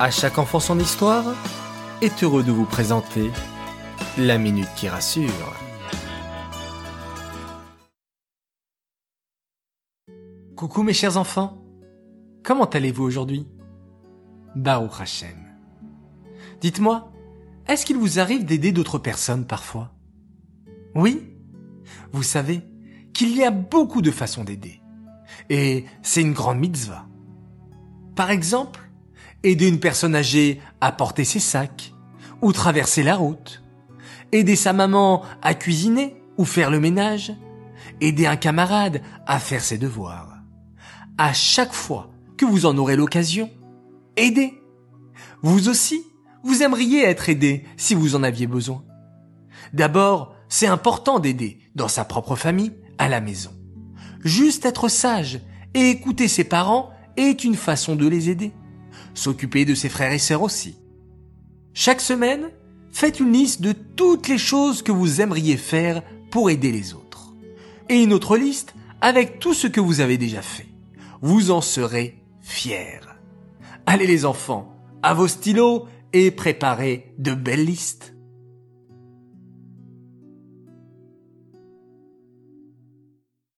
À chaque enfant son histoire est heureux de vous présenter la minute qui rassure. Coucou mes chers enfants, comment allez-vous aujourd'hui? Baruch Hashem. Dites-moi, est-ce qu'il vous arrive d'aider d'autres personnes parfois? Oui? Vous savez qu'il y a beaucoup de façons d'aider. Et c'est une grande mitzvah. Par exemple, aider une personne âgée à porter ses sacs ou traverser la route, aider sa maman à cuisiner ou faire le ménage, aider un camarade à faire ses devoirs. À chaque fois que vous en aurez l'occasion, aidez. Vous aussi, vous aimeriez être aidé si vous en aviez besoin. D'abord, c'est important d'aider dans sa propre famille, à la maison. Juste être sage et écouter ses parents est une façon de les aider s'occuper de ses frères et sœurs aussi. Chaque semaine, faites une liste de toutes les choses que vous aimeriez faire pour aider les autres. Et une autre liste avec tout ce que vous avez déjà fait. Vous en serez fiers. Allez les enfants, à vos stylos et préparez de belles listes.